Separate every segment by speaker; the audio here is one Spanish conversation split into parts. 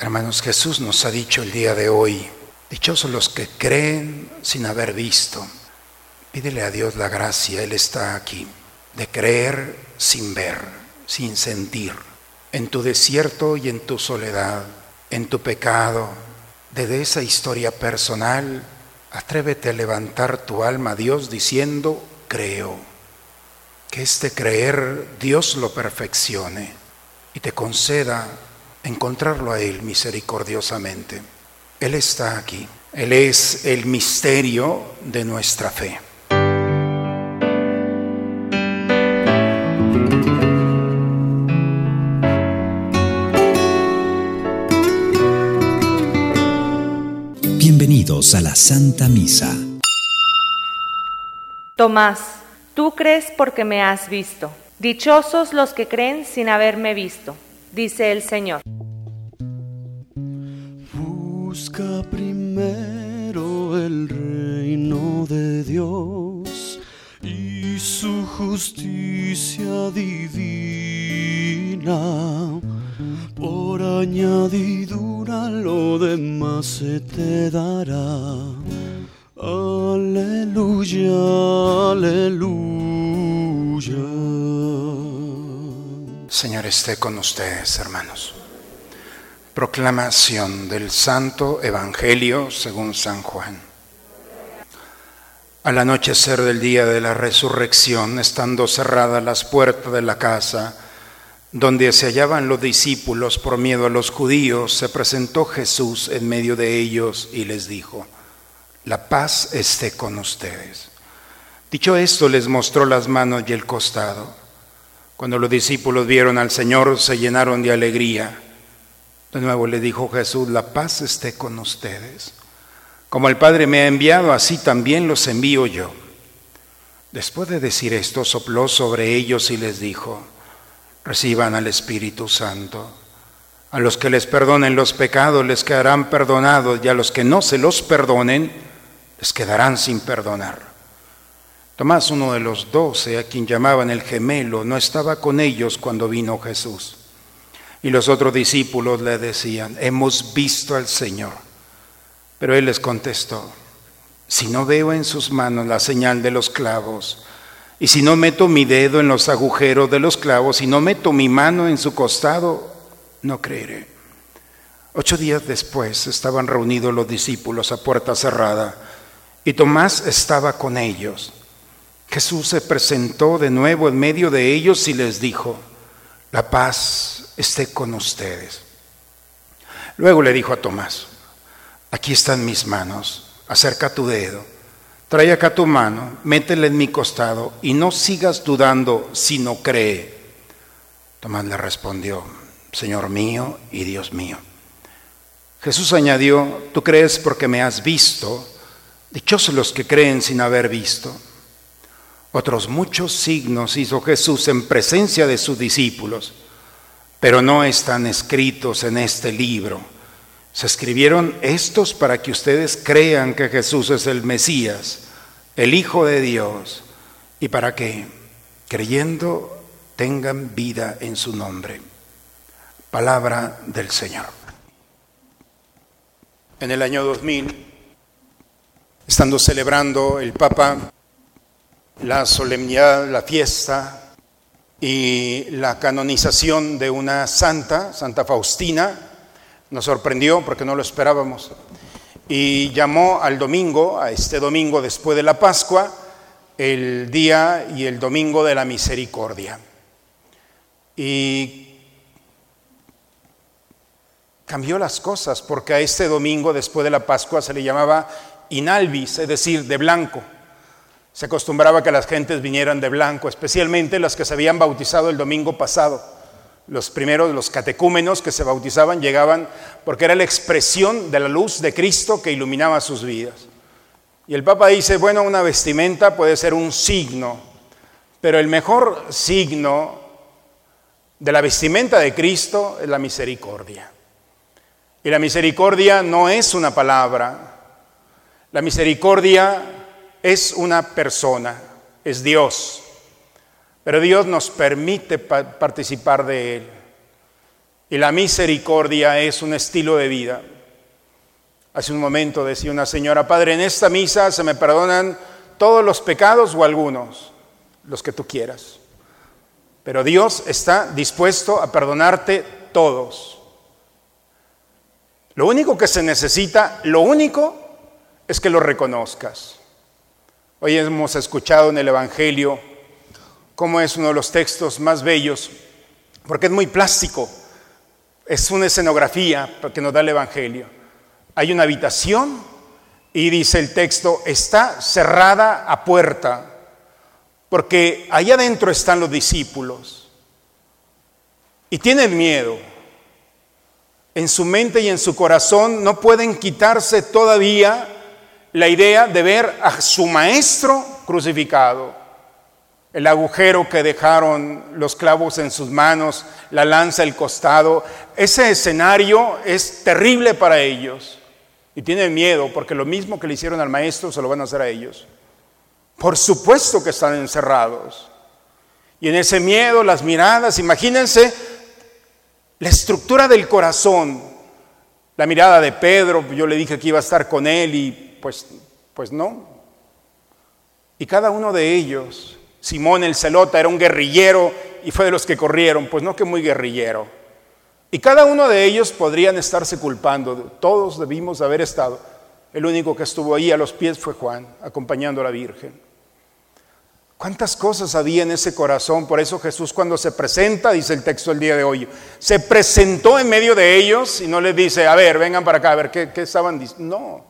Speaker 1: Hermanos, Jesús nos ha dicho el día de hoy, dichosos los que creen sin haber visto. Pídele a Dios la gracia, Él está aquí, de creer sin ver, sin sentir, en tu desierto y en tu soledad, en tu pecado. Desde esa historia personal, atrévete a levantar tu alma a Dios diciendo, creo. Que este creer Dios lo perfeccione y te conceda encontrarlo a Él misericordiosamente. Él está aquí. Él es el misterio de nuestra fe.
Speaker 2: Bienvenidos a la Santa Misa.
Speaker 3: Tomás, tú crees porque me has visto. Dichosos los que creen sin haberme visto dice el Señor.
Speaker 4: Busca primero el reino de Dios y su justicia divina. Por añadidura lo demás se te dará. Aleluya, aleluya.
Speaker 1: Señor esté con ustedes, hermanos. Proclamación del Santo Evangelio según San Juan. Al anochecer del día de la resurrección, estando cerradas las puertas de la casa donde se hallaban los discípulos por miedo a los judíos, se presentó Jesús en medio de ellos y les dijo, la paz esté con ustedes. Dicho esto, les mostró las manos y el costado. Cuando los discípulos vieron al Señor, se llenaron de alegría. De nuevo le dijo Jesús, la paz esté con ustedes. Como el Padre me ha enviado, así también los envío yo. Después de decir esto, sopló sobre ellos y les dijo, reciban al Espíritu Santo. A los que les perdonen los pecados les quedarán perdonados y a los que no se los perdonen les quedarán sin perdonar. Tomás, uno de los doce, a quien llamaban el gemelo, no estaba con ellos cuando vino Jesús. Y los otros discípulos le decían, hemos visto al Señor. Pero él les contestó, si no veo en sus manos la señal de los clavos, y si no meto mi dedo en los agujeros de los clavos, y no meto mi mano en su costado, no creeré. Ocho días después estaban reunidos los discípulos a puerta cerrada, y Tomás estaba con ellos. Jesús se presentó de nuevo en medio de ellos y les dijo, la paz esté con ustedes. Luego le dijo a Tomás, aquí están mis manos, acerca tu dedo, trae acá tu mano, métela en mi costado y no sigas dudando, sino cree. Tomás le respondió, Señor mío y Dios mío. Jesús añadió, tú crees porque me has visto, dichosos los que creen sin haber visto. Otros muchos signos hizo Jesús en presencia de sus discípulos, pero no están escritos en este libro. Se escribieron estos para que ustedes crean que Jesús es el Mesías, el Hijo de Dios, y para que, creyendo, tengan vida en su nombre. Palabra del Señor. En el año 2000, estando celebrando el Papa la solemnidad, la fiesta y la canonización de una santa, Santa Faustina, nos sorprendió porque no lo esperábamos. Y llamó al domingo, a este domingo después de la Pascua, el día y el domingo de la misericordia. Y cambió las cosas porque a este domingo después de la Pascua se le llamaba inalvis, es decir, de blanco. Se acostumbraba que las gentes vinieran de blanco, especialmente las que se habían bautizado el domingo pasado. Los primeros, los catecúmenos que se bautizaban, llegaban porque era la expresión de la luz de Cristo que iluminaba sus vidas. Y el Papa dice, bueno, una vestimenta puede ser un signo, pero el mejor signo de la vestimenta de Cristo es la misericordia. Y la misericordia no es una palabra, la misericordia es una persona, es Dios, pero Dios nos permite participar de Él. Y la misericordia es un estilo de vida. Hace un momento decía una señora, Padre, en esta misa se me perdonan todos los pecados o algunos, los que tú quieras. Pero Dios está dispuesto a perdonarte todos. Lo único que se necesita, lo único es que lo reconozcas. Hoy hemos escuchado en el Evangelio cómo es uno de los textos más bellos, porque es muy plástico, es una escenografía que nos da el Evangelio. Hay una habitación y dice el texto, está cerrada a puerta, porque allá adentro están los discípulos y tienen miedo. En su mente y en su corazón no pueden quitarse todavía la idea de ver a su maestro crucificado el agujero que dejaron los clavos en sus manos, la lanza, el costado. Ese escenario es terrible para ellos y tienen miedo porque lo mismo que le hicieron al maestro se lo van a hacer a ellos. Por supuesto que están encerrados. Y en ese miedo, las miradas, imagínense la estructura del corazón. La mirada de Pedro, yo le dije que iba a estar con él y pues, pues no. Y cada uno de ellos Simón el Celota era un guerrillero y fue de los que corrieron, pues no que muy guerrillero. Y cada uno de ellos podrían estarse culpando, todos debimos haber estado. El único que estuvo ahí a los pies fue Juan, acompañando a la Virgen. ¿Cuántas cosas había en ese corazón? Por eso Jesús cuando se presenta, dice el texto el día de hoy, se presentó en medio de ellos y no les dice, a ver, vengan para acá, a ver qué, estaban diciendo.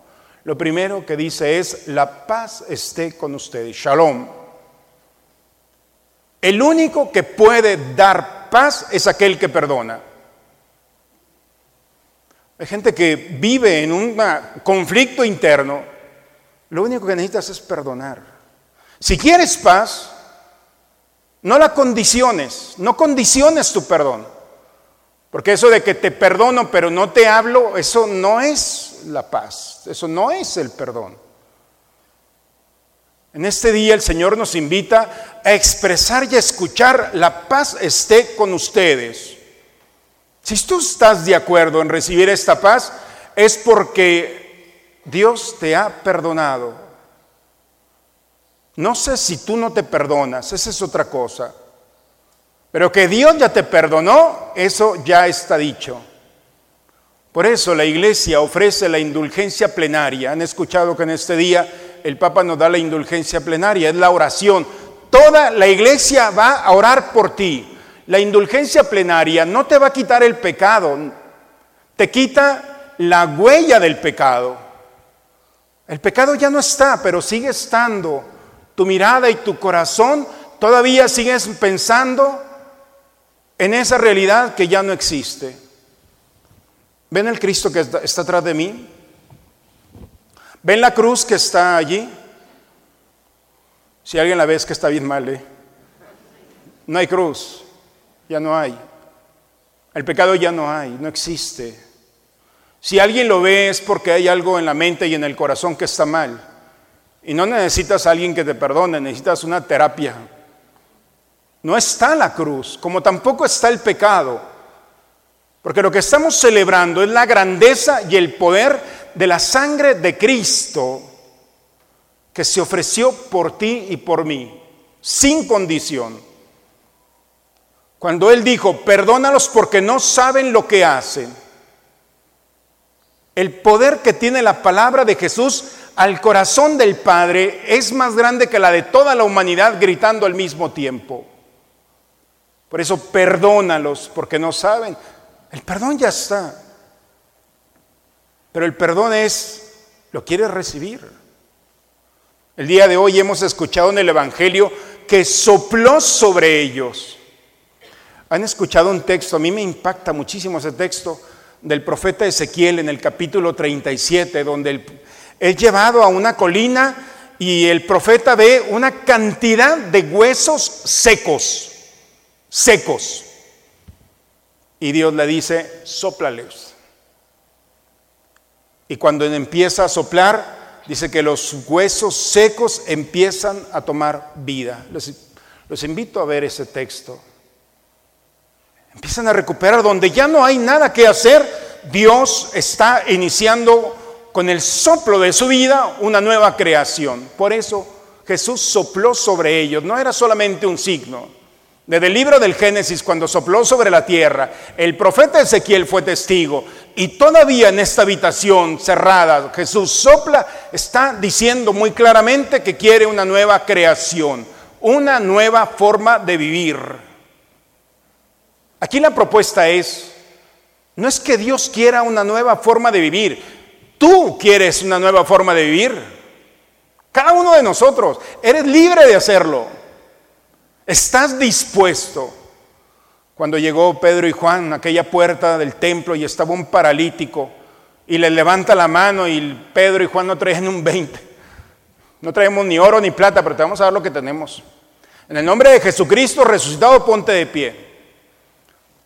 Speaker 1: Lo primero que dice es, la paz esté con ustedes, shalom. El único que puede dar paz es aquel que perdona. Hay gente que vive en un conflicto interno. Lo único que necesitas es perdonar. Si quieres paz, no la condiciones, no condiciones tu perdón. Porque eso de que te perdono pero no te hablo, eso no es la paz, eso no es el perdón. En este día el Señor nos invita a expresar y a escuchar la paz esté con ustedes. Si tú estás de acuerdo en recibir esta paz, es porque Dios te ha perdonado. No sé si tú no te perdonas, esa es otra cosa. Pero que Dios ya te perdonó, eso ya está dicho. Por eso la iglesia ofrece la indulgencia plenaria. Han escuchado que en este día el Papa nos da la indulgencia plenaria, es la oración. Toda la iglesia va a orar por ti. La indulgencia plenaria no te va a quitar el pecado, te quita la huella del pecado. El pecado ya no está, pero sigue estando. Tu mirada y tu corazón todavía sigues pensando en esa realidad que ya no existe. ¿Ven el Cristo que está, atrás de mí? ¿Ven la cruz que está allí? Si alguien la ve es que está bien mal, ¿eh? No hay cruz, ya no hay. El pecado ya no hay, no existe. Si alguien lo ve es porque hay algo en la mente y en el corazón que está mal. Y no necesitas a alguien que te perdone, necesitas una terapia. No está la cruz, como tampoco está el pecado. Porque lo que estamos celebrando es la grandeza y el poder de la sangre de Cristo que se ofreció por ti y por mí, sin condición. Cuando Él dijo, perdónalos porque no saben lo que hacen. El poder que tiene la palabra de Jesús al corazón del Padre es más grande que la de toda la humanidad gritando al mismo tiempo. Por eso perdónalos porque no saben. El perdón ya está. Pero el perdón es, lo quieres recibir. El día de hoy hemos escuchado en el Evangelio que sopló sobre ellos. Han escuchado un texto, a mí me impacta muchísimo ese texto del profeta Ezequiel en el capítulo 37, donde es llevado a una colina y el profeta ve una cantidad de huesos secos, secos. Y Dios le dice, sóplales. Y cuando empieza a soplar, dice que los huesos secos empiezan a tomar vida. Los, invito a ver ese texto. Empiezan a recuperar donde ya no hay nada que hacer. Dios está iniciando con el soplo de su vida una nueva creación. Por eso Jesús sopló sobre ellos. No era solamente un signo. Desde el libro del Génesis, cuando sopló sobre la tierra, el profeta Ezequiel fue testigo. Y todavía en esta habitación cerrada, Jesús sopla, está diciendo muy claramente que quiere una nueva creación, una nueva forma de vivir. Aquí la propuesta es, no es que Dios quiera una nueva forma de vivir, tú quieres una nueva forma de vivir. Cada uno de nosotros, eres libre de hacerlo. ¿Estás dispuesto? Cuando llegó Pedro y Juan a aquella puerta del templo y estaba un paralítico y le levanta la mano y Pedro y Juan no traen un 20. No traemos ni oro ni plata, pero te vamos a dar lo que tenemos. En el nombre de Jesucristo resucitado, ponte de pie.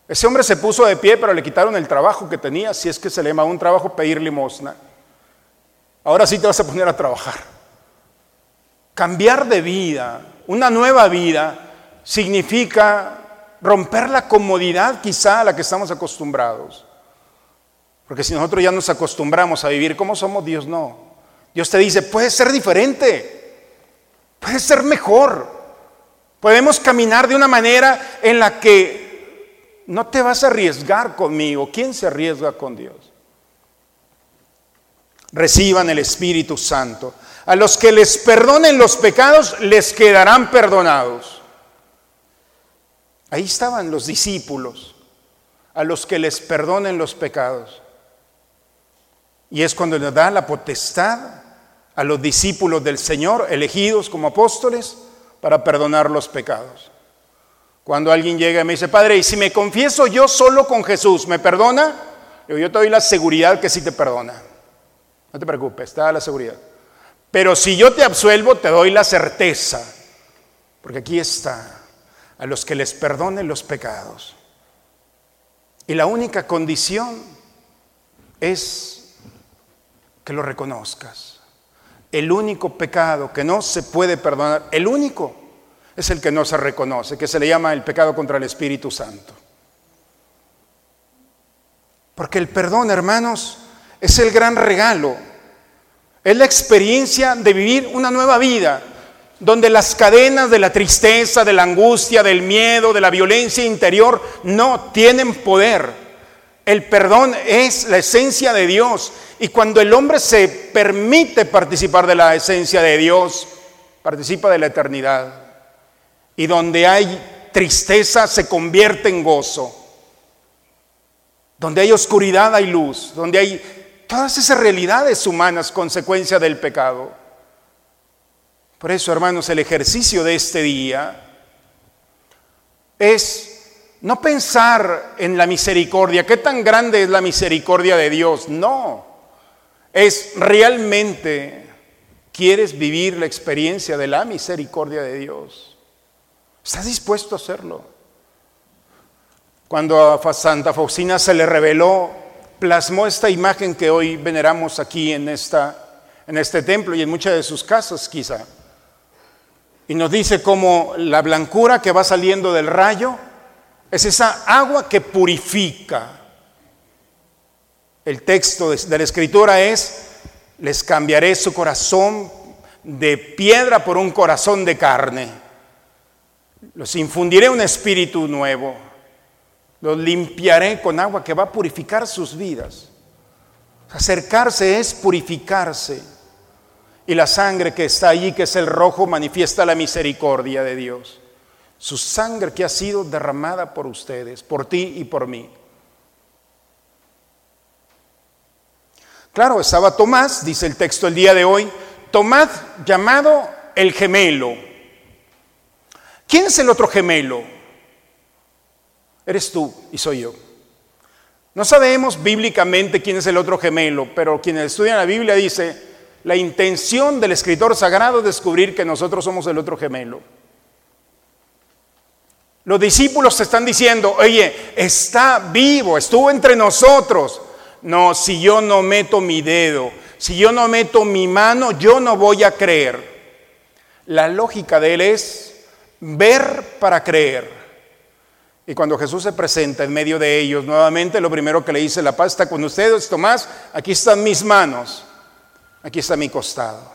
Speaker 1: Ese hombre se puso de pie, pero le quitaron el trabajo que tenía, si es que se le llama un trabajo pedir limosna. Ahora sí te vas a poner a trabajar. Cambiar de vida, una nueva vida, significa romper la comodidad quizá a la que estamos acostumbrados. Porque si nosotros ya nos acostumbramos a vivir como somos, Dios no. Dios te dice, puede ser diferente, puede ser mejor. Podemos caminar de una manera en la que no te vas a arriesgar conmigo. ¿Quién se arriesga con Dios? Reciban el Espíritu Santo. A los que les perdonen los pecados, les quedarán perdonados. Ahí estaban los discípulos, a los que les perdonen los pecados. Y es cuando le da la potestad a los discípulos del Señor, elegidos como apóstoles, para perdonar los pecados. Cuando alguien llega y me dice, Padre, y si me confieso yo solo con Jesús, ¿me perdona? Yo, te doy la seguridad que sí te perdona. No te preocupes, da la seguridad. Pero si yo te absuelvo, te doy la certeza. Porque aquí está a los que les perdonen los pecados. Y la única condición es que lo reconozcas. El único pecado que no se puede perdonar, el único, es el que no se reconoce, que se le llama el pecado contra el Espíritu Santo. Porque el perdón, hermanos, es el gran regalo. Es la experiencia de vivir una nueva vida, donde las cadenas de la tristeza, de la angustia, del miedo, de la violencia interior no tienen poder. El perdón es la esencia de Dios y cuando el hombre se permite participar de la esencia de Dios, participa de la eternidad. Y donde hay tristeza se convierte en gozo. Donde hay oscuridad hay luz. Donde hay todas esas realidades humanas consecuencia del pecado. Por eso, hermanos, el ejercicio de este día es no pensar en la misericordia, qué tan grande es la misericordia de Dios, no, es realmente quieres vivir la experiencia de la misericordia de Dios. ¿Estás dispuesto a hacerlo? Cuando a Santa Faustina se le reveló, plasmó esta imagen que hoy veneramos aquí en, esta, en este templo y en muchas de sus casas quizá. Y nos dice cómo la blancura que va saliendo del rayo es esa agua que purifica. El texto de la escritura es, les cambiaré su corazón de piedra por un corazón de carne. Los infundiré un espíritu nuevo. Los limpiaré con agua que va a purificar sus vidas. Acercarse es purificarse. Y la sangre que está allí, que es el rojo, manifiesta la misericordia de Dios. Su sangre que ha sido derramada por ustedes, por ti y por mí. Claro, estaba Tomás, dice el texto el día de hoy, Tomás llamado el gemelo. ¿Quién es el otro gemelo? Eres tú y soy yo. No sabemos bíblicamente quién es el otro gemelo, pero quienes estudian la Biblia dice, la intención del escritor sagrado es descubrir que nosotros somos el otro gemelo. Los discípulos te están diciendo, oye, está vivo, estuvo entre nosotros. No, si yo no meto mi dedo, si yo no meto mi mano, yo no voy a creer. La lógica de él es ver para creer. Y cuando Jesús se presenta en medio de ellos, nuevamente lo primero que le dice, la paz está con ustedes, Tomás, aquí están mis manos, aquí está mi costado.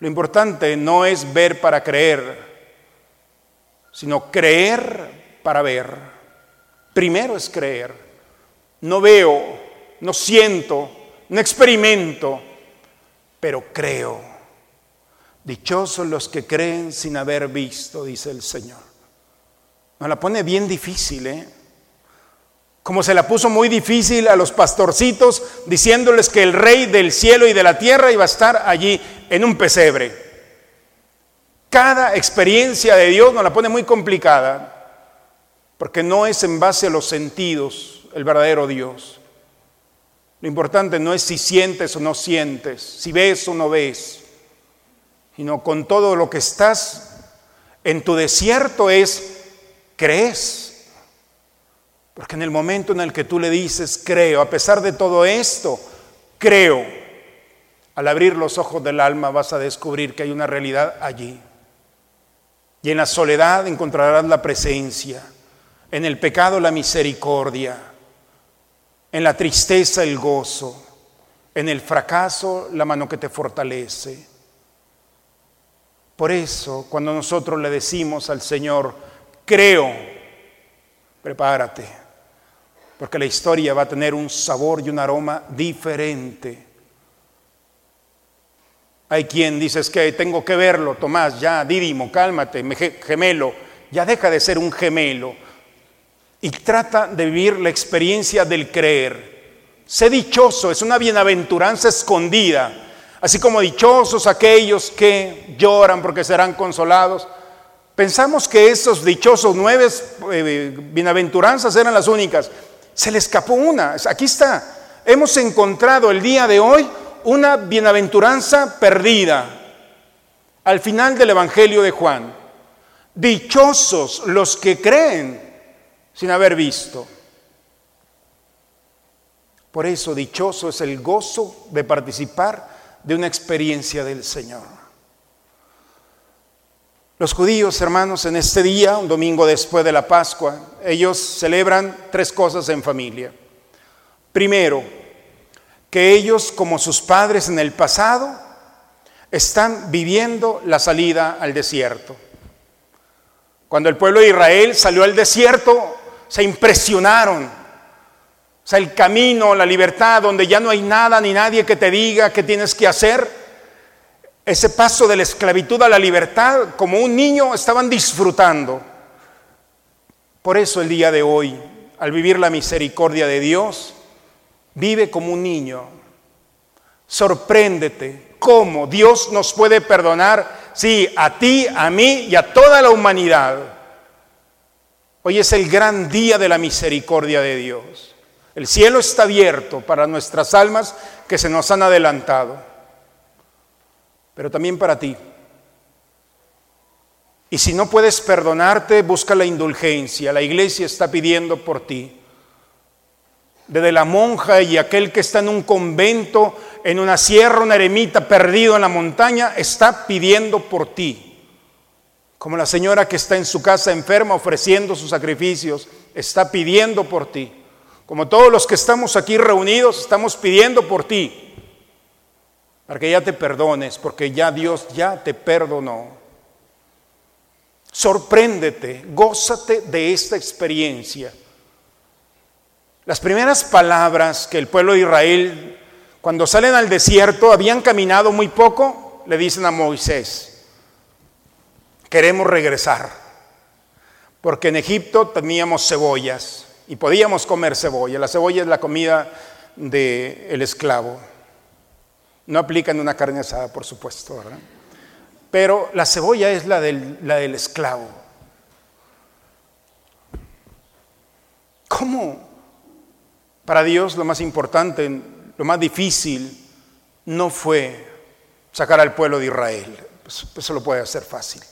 Speaker 1: Lo importante no es ver para creer, sino creer para ver. Primero es creer. No veo, no siento, no experimento, pero creo. Dichosos los que creen sin haber visto, dice el Señor. Nos la pone bien difícil, ¿eh? Como se la puso muy difícil a los pastorcitos diciéndoles que el rey del cielo y de la tierra iba a estar allí en un pesebre. Cada experiencia de Dios nos la pone muy complicada, porque no es en base a los sentidos el verdadero Dios. Lo importante no es si sientes o no sientes, si ves o no ves, sino con todo lo que estás en tu desierto es, crees. Porque en el momento en el que tú le dices, creo, a pesar de todo esto, creo, al abrir los ojos del alma vas a descubrir que hay una realidad allí. Y en la soledad encontrarás la presencia, en el pecado la misericordia, en la tristeza el gozo, en el fracaso la mano que te fortalece. Por eso, cuando nosotros le decimos al Señor, creo, prepárate, porque la historia va a tener un sabor y un aroma diferente. Hay quien dice, es que tengo que verlo, Tomás, ya, Dídimo, cálmate, gemelo, ya deja de ser un gemelo y trata de vivir la experiencia del creer. Sé dichoso, es una bienaventuranza escondida, así como dichosos aquellos que lloran porque serán consolados. Pensamos que esos dichosos nueve eh, bienaventuranzas eran las únicas. Se le escapó una, aquí está. Hemos encontrado el día de hoy una bienaventuranza perdida al final del Evangelio de Juan. Dichosos los que creen sin haber visto. Por eso dichoso es el gozo de participar de una experiencia del Señor. Los judíos, hermanos, en este día, un domingo después de la Pascua, ellos celebran tres cosas en familia. Primero, que ellos, como sus padres en el pasado, están viviendo la salida al desierto. Cuando el pueblo de Israel salió al desierto, se impresionaron. O sea, el camino, la libertad, donde ya no hay nada ni nadie que te diga qué tienes que hacer. Ese paso de la esclavitud a la libertad, como un niño, estaban disfrutando. Por eso el día de hoy, al vivir la misericordia de Dios, Vive como un niño. Sorpréndete cómo Dios nos puede perdonar, sí, a ti, a mí y a toda la humanidad. Hoy es el gran día de la misericordia de Dios. El cielo está abierto para nuestras almas que se nos han adelantado, pero también para ti. Y si no puedes perdonarte, busca la indulgencia. La iglesia está pidiendo por ti desde la monja y aquel que está en un convento, en una sierra, una eremita, perdido en la montaña, está pidiendo por ti. Como la señora que está en su casa enferma ofreciendo sus sacrificios, está pidiendo por ti. Como todos los que estamos aquí reunidos, estamos pidiendo por ti. Para que ya te perdones, porque ya Dios ya te perdonó. Sorpréndete, gózate de esta experiencia. Las primeras palabras que el pueblo de Israel, cuando salen al desierto, habían caminado muy poco, le dicen a Moisés, queremos regresar, porque en Egipto teníamos cebollas y podíamos comer cebolla. La cebolla es la comida del esclavo. No aplica en una carne asada, por supuesto, ¿verdad? Pero la cebolla es la del, la del esclavo. ¿Cómo? Para Dios lo más importante, lo más difícil, no fue sacar al pueblo de Israel. Pues, eso lo puede hacer fácil.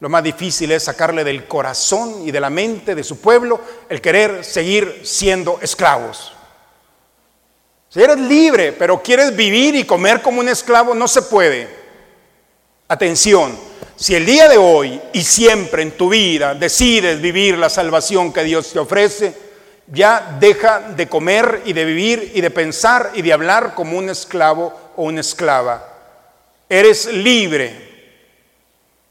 Speaker 1: Lo más difícil es sacarle del corazón y de la mente de su pueblo el querer seguir siendo esclavos. Eres libre, pero quieres vivir y comer como un esclavo, no se puede. Atención, Si el día de hoy y siempre en tu vida decides vivir la salvación que Dios te ofrece, ya deja de comer y de vivir y de pensar y de hablar como un esclavo o una esclava. Eres libre.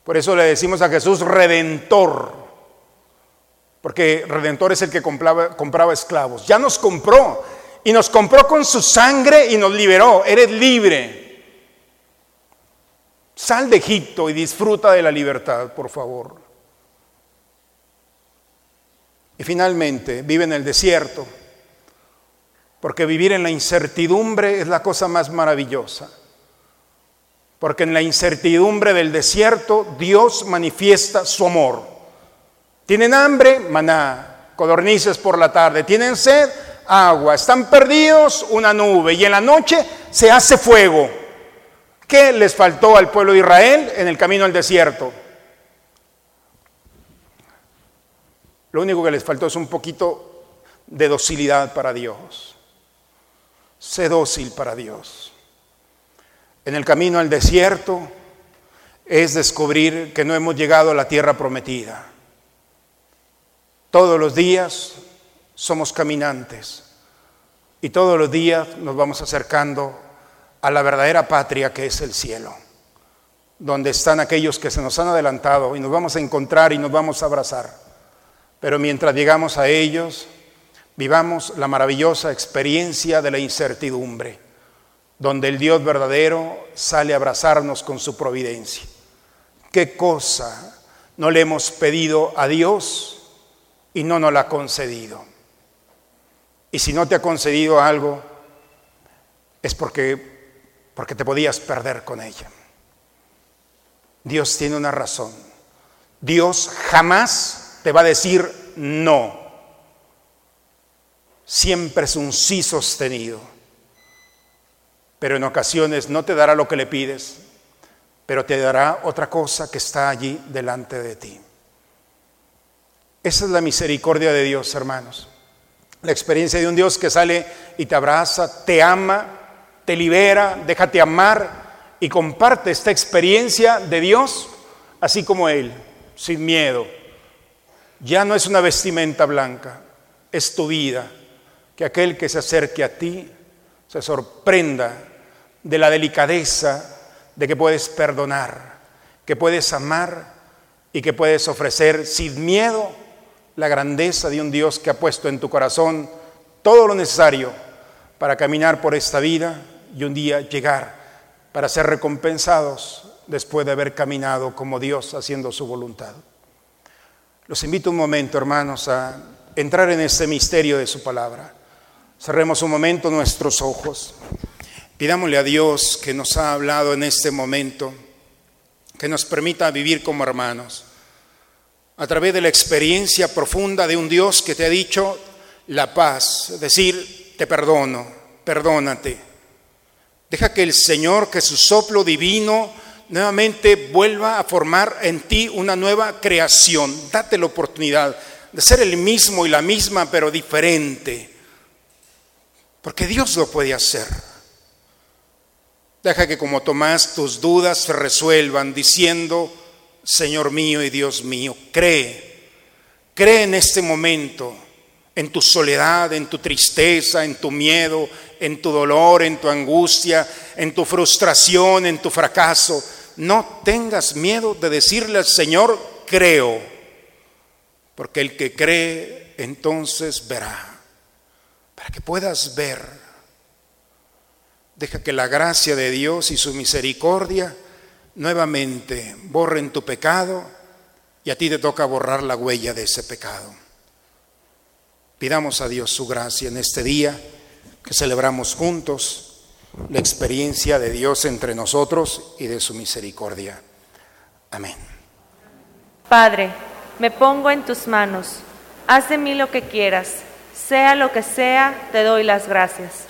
Speaker 1: Por eso le decimos a Jesús redentor. Porque redentor es el que compraba esclavos. Ya nos compró. Y nos compró con su sangre y nos liberó. Eres libre. Sal de Egipto y disfruta de la libertad, por favor. Y finalmente, vive en el desierto, porque vivir en la incertidumbre es la cosa más maravillosa. Porque en la incertidumbre del desierto Dios manifiesta su amor. Tienen hambre, maná, codornices por la tarde. Tienen sed, agua. Están perdidos, una nube. Y en la noche se hace fuego. ¿Qué les faltó al pueblo de Israel en el camino al desierto? Lo único que les faltó es un poquito de docilidad para Dios. Sé dócil para Dios. En el camino al desierto es descubrir que no hemos llegado a la tierra prometida. Todos los días somos caminantes y todos los días nos vamos acercando a la verdadera patria que es el cielo, donde están aquellos que se nos han adelantado y nos vamos a encontrar y nos vamos a abrazar. Pero mientras llegamos a ellos, vivamos la maravillosa experiencia de la incertidumbre, donde el Dios verdadero sale a abrazarnos con su providencia. ¿Qué cosa no le hemos pedido a Dios y no nos la ha concedido? Y si no te ha concedido algo, es porque, porque te podías perder con ella. Dios tiene una razón. Dios jamás te va a decir no. Siempre es un sí sostenido. Pero en ocasiones no te dará lo que le pides, pero te dará otra cosa que está allí delante de ti. Esa es la misericordia de Dios, hermanos. La experiencia de un Dios que sale y te abraza, te ama, te libera, déjate amar y comparte esta experiencia de Dios así como Él, sin miedo, ya no es una vestimenta blanca, es tu vida. Que aquel que se acerque a ti se sorprenda de la delicadeza de que puedes perdonar, que puedes amar y que puedes ofrecer sin miedo la grandeza de un Dios que ha puesto en tu corazón todo lo necesario para caminar por esta vida y un día llegar para ser recompensados después de haber caminado como Dios haciendo su voluntad. Los invito un momento, hermanos, a entrar en este misterio de su palabra. Cerremos un momento nuestros ojos. Pidámosle a Dios que nos ha hablado en este momento, que nos permita vivir como hermanos, a través de la experiencia profunda de un Dios que te ha dicho la paz, decir, te perdono, perdónate. Deja que el Señor, que su soplo divino, nuevamente vuelva a formar en ti una nueva creación. Date la oportunidad de ser el mismo y la misma, pero diferente. Porque Dios lo puede hacer. Deja que como Tomás tus dudas se resuelvan diciendo, Señor mío y Dios mío, cree, cree en este momento, en tu soledad, en tu tristeza, en tu miedo, en tu dolor, en tu angustia, en tu frustración, en tu fracaso no tengas miedo de decirle al Señor, creo, porque el que cree entonces verá, para que puedas ver. Deja que la gracia de Dios y su misericordia nuevamente borren tu pecado y a ti te toca borrar la huella de ese pecado. Pidamos a Dios su gracia en este día que celebramos juntos la experiencia de Dios entre nosotros y de su misericordia. Amén.
Speaker 3: Padre, me pongo en tus manos. Haz de mí lo que quieras. Sea lo que sea, te doy las gracias.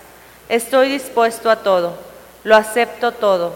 Speaker 3: Estoy dispuesto a todo. Lo acepto todo,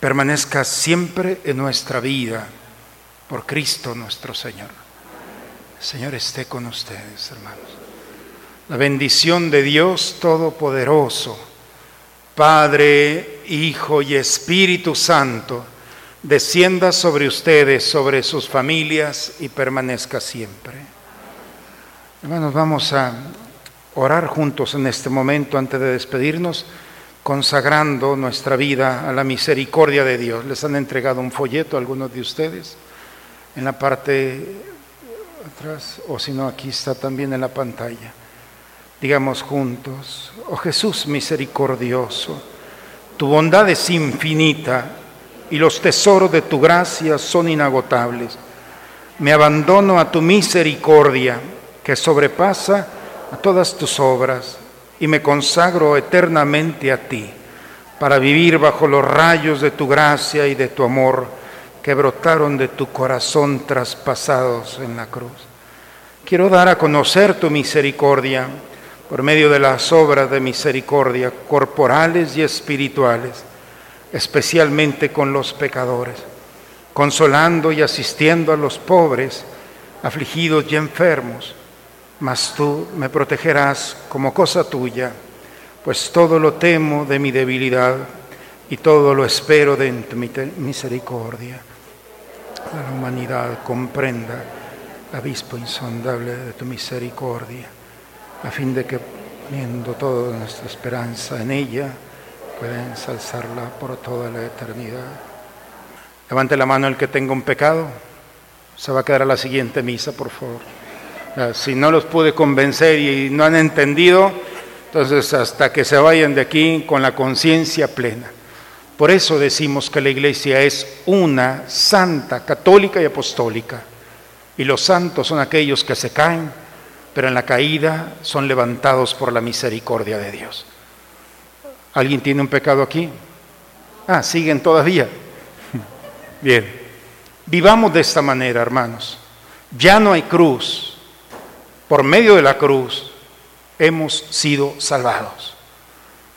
Speaker 1: permanezca siempre en nuestra vida, por Cristo nuestro Señor. El Señor esté con ustedes, hermanos. La bendición de Dios Todopoderoso, Padre, Hijo y Espíritu Santo, descienda sobre ustedes, sobre sus familias y permanezca siempre. Hermanos, vamos a orar juntos en este momento antes de despedirnos, consagrando nuestra vida a la misericordia de Dios. Les han entregado un folleto a algunos de ustedes en la parte atrás, o si no, aquí está también en la pantalla. Digamos juntos, oh Jesús misericordioso, tu bondad es infinita y los tesoros de tu gracia son inagotables. Me abandono a tu misericordia que sobrepasa a todas tus obras y me consagro eternamente a ti para vivir bajo los rayos de tu gracia y de tu amor que brotaron de tu corazón traspasados en la cruz. Quiero dar a conocer tu misericordia por medio de las obras de misericordia corporales y espirituales, especialmente con los pecadores, consolando y asistiendo a los pobres, afligidos y enfermos mas tú me protegerás como cosa tuya, pues todo lo temo de mi debilidad y todo lo espero de tu misericordia. La humanidad comprenda el abispo insondable de tu misericordia, a fin de que, viendo toda nuestra esperanza en ella, pueda ensalzarla por toda la eternidad. Levante la mano el que tenga un pecado. Se va a quedar a la siguiente misa, por favor. Si no los pude convencer y no han entendido, entonces hasta que se vayan de aquí con la conciencia plena. Por eso decimos que la iglesia es una santa, católica y apostólica. Y los santos son aquellos que se caen, pero en la caída son levantados por la misericordia de Dios. ¿Alguien tiene un pecado aquí? Ah, siguen todavía. Bien, vivamos de esta manera, hermanos. Ya no hay cruz, por medio de la cruz hemos sido salvados.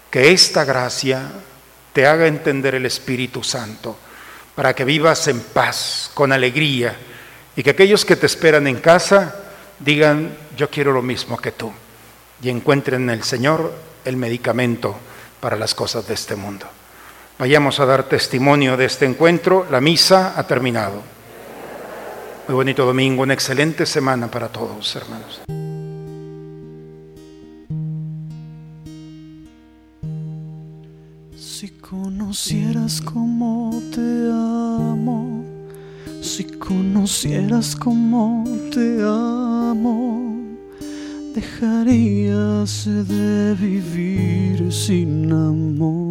Speaker 1: Que esta gracia te haga entender el Espíritu Santo para que vivas en paz, con alegría, y que aquellos que te esperan en casa digan, yo quiero lo mismo que tú, y encuentren en el Señor el medicamento para las cosas de este mundo. Vayamos a dar testimonio de este encuentro. La misa ha terminado. Muy bonito domingo, una excelente semana para todos, hermanos.
Speaker 4: Si conocieras cómo te amo, si conocieras cómo te amo, dejarías de vivir sin amor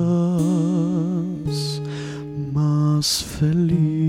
Speaker 4: más feliz.